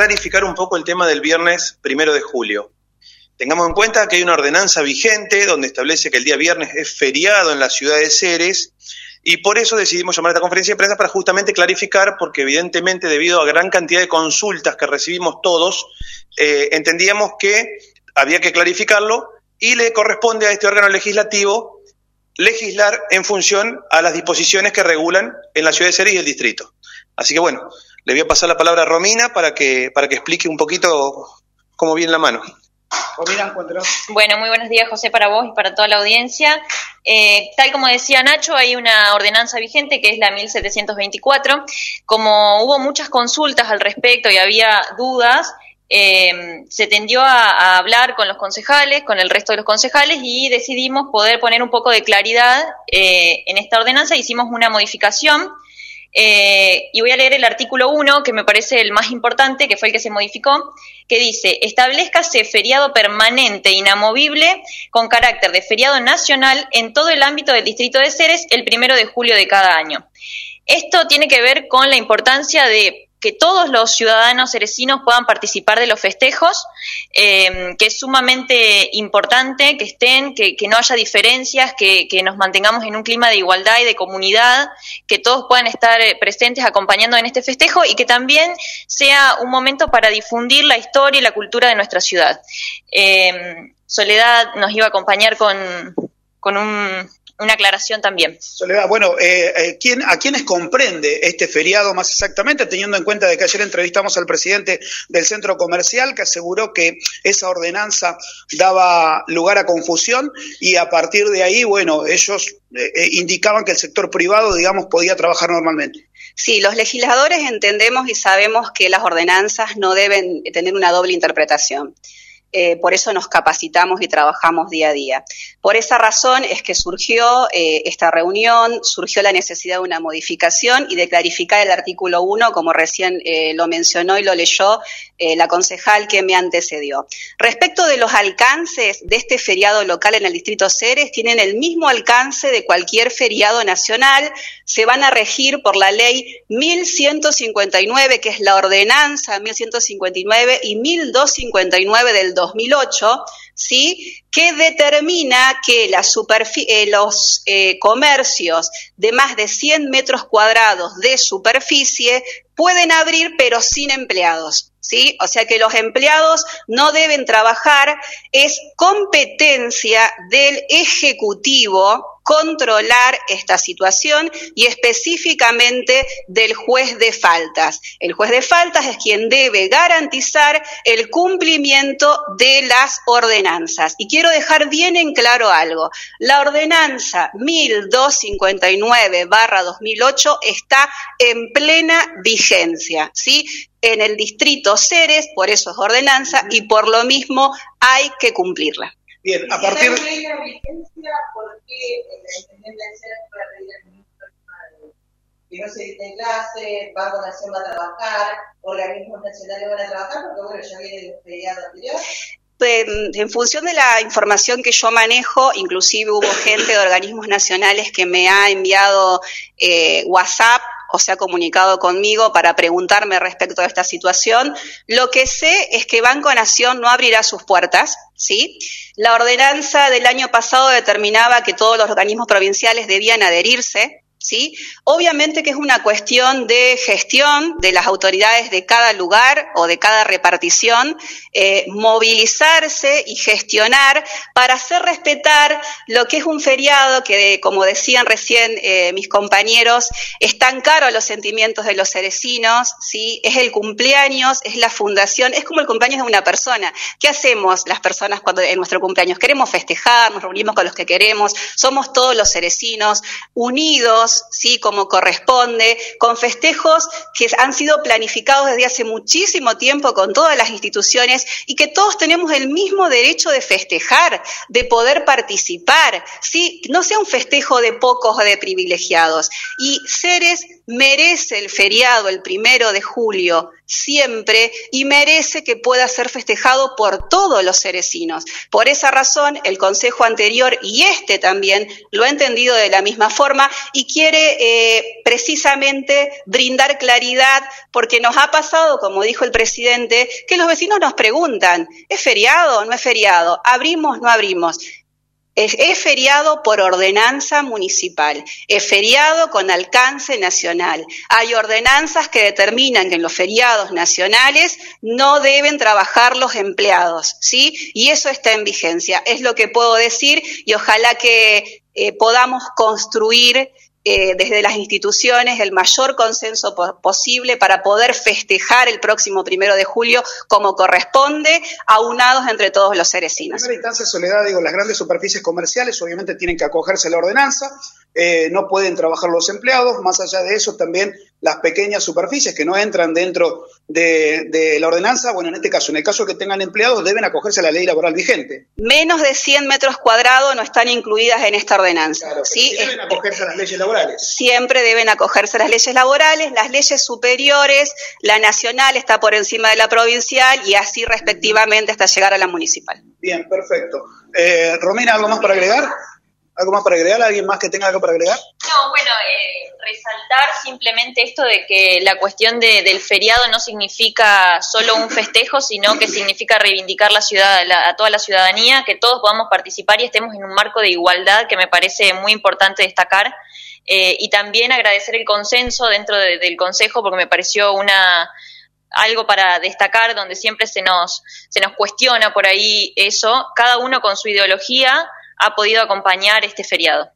clarificar un poco el tema del viernes primero de julio. Tengamos en cuenta que hay una ordenanza vigente donde establece que el día viernes es feriado en la ciudad de Ceres y por eso decidimos llamar a esta conferencia de prensa para justamente clarificar, porque evidentemente debido a gran cantidad de consultas que recibimos todos, eh, entendíamos que había que clarificarlo y le corresponde a este órgano legislativo legislar en función a las disposiciones que regulan en la ciudad de Ceres y el distrito. Así que bueno, le voy a pasar la palabra a Romina para que, para que explique un poquito cómo viene la mano. Bueno, muy buenos días José para vos y para toda la audiencia. Eh, tal como decía Nacho, hay una ordenanza vigente que es la 1724. Como hubo muchas consultas al respecto y había dudas, eh, se tendió a, hablar con los concejales, con el resto de los concejales y decidimos poder poner un poco de claridad eh, en esta ordenanza. Hicimos una modificación eh, y voy a leer el artículo 1, que me parece el más importante, que fue el que se modificó, que dice, establezcase feriado permanente inamovible con carácter de feriado nacional en todo el ámbito del distrito de Ceres el primero de julio de cada año. Esto tiene que ver con la importancia de que todos los ciudadanos cerecinos puedan participar de los festejos, eh, que es sumamente importante que estén, que, no haya diferencias, que, nos mantengamos en un clima de igualdad y de comunidad, que todos puedan estar eh, presentes acompañando en este festejo y que también sea un momento para difundir la historia y la cultura de nuestra ciudad. Eh, Soledad nos iba a acompañar con, con un, una aclaración también. Soledad, bueno, eh, eh, ¿quién, ¿a quiénes comprende este feriado más exactamente, teniendo en cuenta de que ayer entrevistamos al presidente del centro comercial que aseguró que esa ordenanza daba lugar a confusión y a partir de ahí, bueno, ellos eh, indicaban que el sector privado, digamos, podía trabajar normalmente? Sí, los legisladores entendemos y sabemos que las ordenanzas no deben tener una doble interpretación. Eh, por eso nos capacitamos y trabajamos día a día. Por esa razón es que surgió eh, esta reunión, surgió la necesidad de una modificación y de clarificar el artículo 1, como recién eh, lo mencionó y lo leyó la concejal que me antecedió. Respecto de los alcances de este feriado local en el distrito Ceres, tienen el mismo alcance de cualquier feriado nacional, se van a regir por la ley 1159, que es la ordenanza 1159 y 1259 del 2008, ¿sí? que determina que la eh, los eh, comercios de más de 100 metros cuadrados de superficie pueden abrir pero sin empleados. ¿Sí? O sea que los empleados no deben trabajar, es competencia del Ejecutivo controlar esta situación y específicamente del juez de faltas. El juez de faltas es quien debe garantizar el cumplimiento de las ordenanzas. Y quiero dejar bien en claro algo. La ordenanza 1259-2008 está en plena vigencia, ¿sí? En el distrito Ceres, por eso es ordenanza, y por lo mismo hay que cumplirla. Bien, a partir de... que no se Banco Nación va a trabajar, organismos nacionales van a trabajar, porque bueno, ya viene el feriado anterior. En, función de la información que yo manejo, inclusive hubo gente de organismos nacionales que me ha enviado eh, WhatsApp o se ha comunicado conmigo para preguntarme respecto a esta situación. Lo que sé es que Banco Nación no abrirá sus puertas, ¿sí? La ordenanza del año pasado determinaba que todos los organismos provinciales debían adherirse ¿sí? Obviamente que es una cuestión de gestión de las autoridades de cada lugar o de cada repartición, eh, movilizarse y gestionar para hacer respetar lo que es un feriado que, como decían recién eh, mis compañeros, es tan caro a los sentimientos de los cerecinos, ¿sí? Es el cumpleaños, es la fundación, es como el cumpleaños de una persona. ¿Qué hacemos las personas cuando en nuestro cumpleaños? Queremos festejar, nos reunimos con los que queremos, somos todos los cerecinos unidos, sí, como corresponde, con festejos que han sido planificados desde hace muchísimo tiempo con todas las instituciones y que todos tenemos el mismo derecho de festejar, de poder participar, sí, no sea un festejo de pocos o de privilegiados. Y Ceres merece el feriado el primero de julio siempre y merece que pueda ser festejado por todos los cerecinos. Por esa razón, el Consejo anterior y este también lo ha entendido de la misma forma y quiere eh, precisamente brindar claridad porque nos ha pasado, como dijo el presidente, que los vecinos nos preguntan, ¿es feriado o no es feriado? ¿Abrimos o no abrimos? Es, feriado por ordenanza municipal, es feriado con alcance nacional. Hay ordenanzas que determinan que en los feriados nacionales no deben trabajar los empleados, ¿sí? Y eso está en vigencia. Es lo que puedo decir y ojalá que eh, podamos construir eh, desde las instituciones el mayor consenso posible para poder festejar el próximo primero de julio como corresponde, aunados entre todos los cerecinos. En primera instancia, Soledad, digo, las grandes superficies comerciales obviamente tienen que acogerse a la ordenanza, eh, no pueden trabajar los empleados, más allá de eso también las pequeñas superficies que no entran dentro de, la ordenanza, bueno, en este caso, en el caso que tengan empleados, deben acogerse a la ley laboral vigente. Menos de 100 metros cuadrados no están incluidas en esta ordenanza. Claro, ¿sí? Deben acogerse a las leyes laborales. Siempre deben acogerse a las leyes laborales, las leyes superiores, la nacional está por encima de la provincial y así respectivamente hasta llegar a la municipal. Bien, perfecto. Eh, Romina, ¿algo más para agregar? ¿Algo más para agregar? ¿Alguien más que tenga algo para agregar? No, bueno, eh, resaltar simplemente esto de que la cuestión del feriado no significa solo un festejo, sino que significa reivindicar la ciudad, a toda la ciudadanía, que todos podamos participar y estemos en un marco de igualdad que me parece muy importante destacar. Eh, y también agradecer el consenso dentro del Consejo porque me pareció una algo para destacar donde siempre se nos, se nos cuestiona por ahí eso, cada uno con su ideología ha podido acompañar este feriado.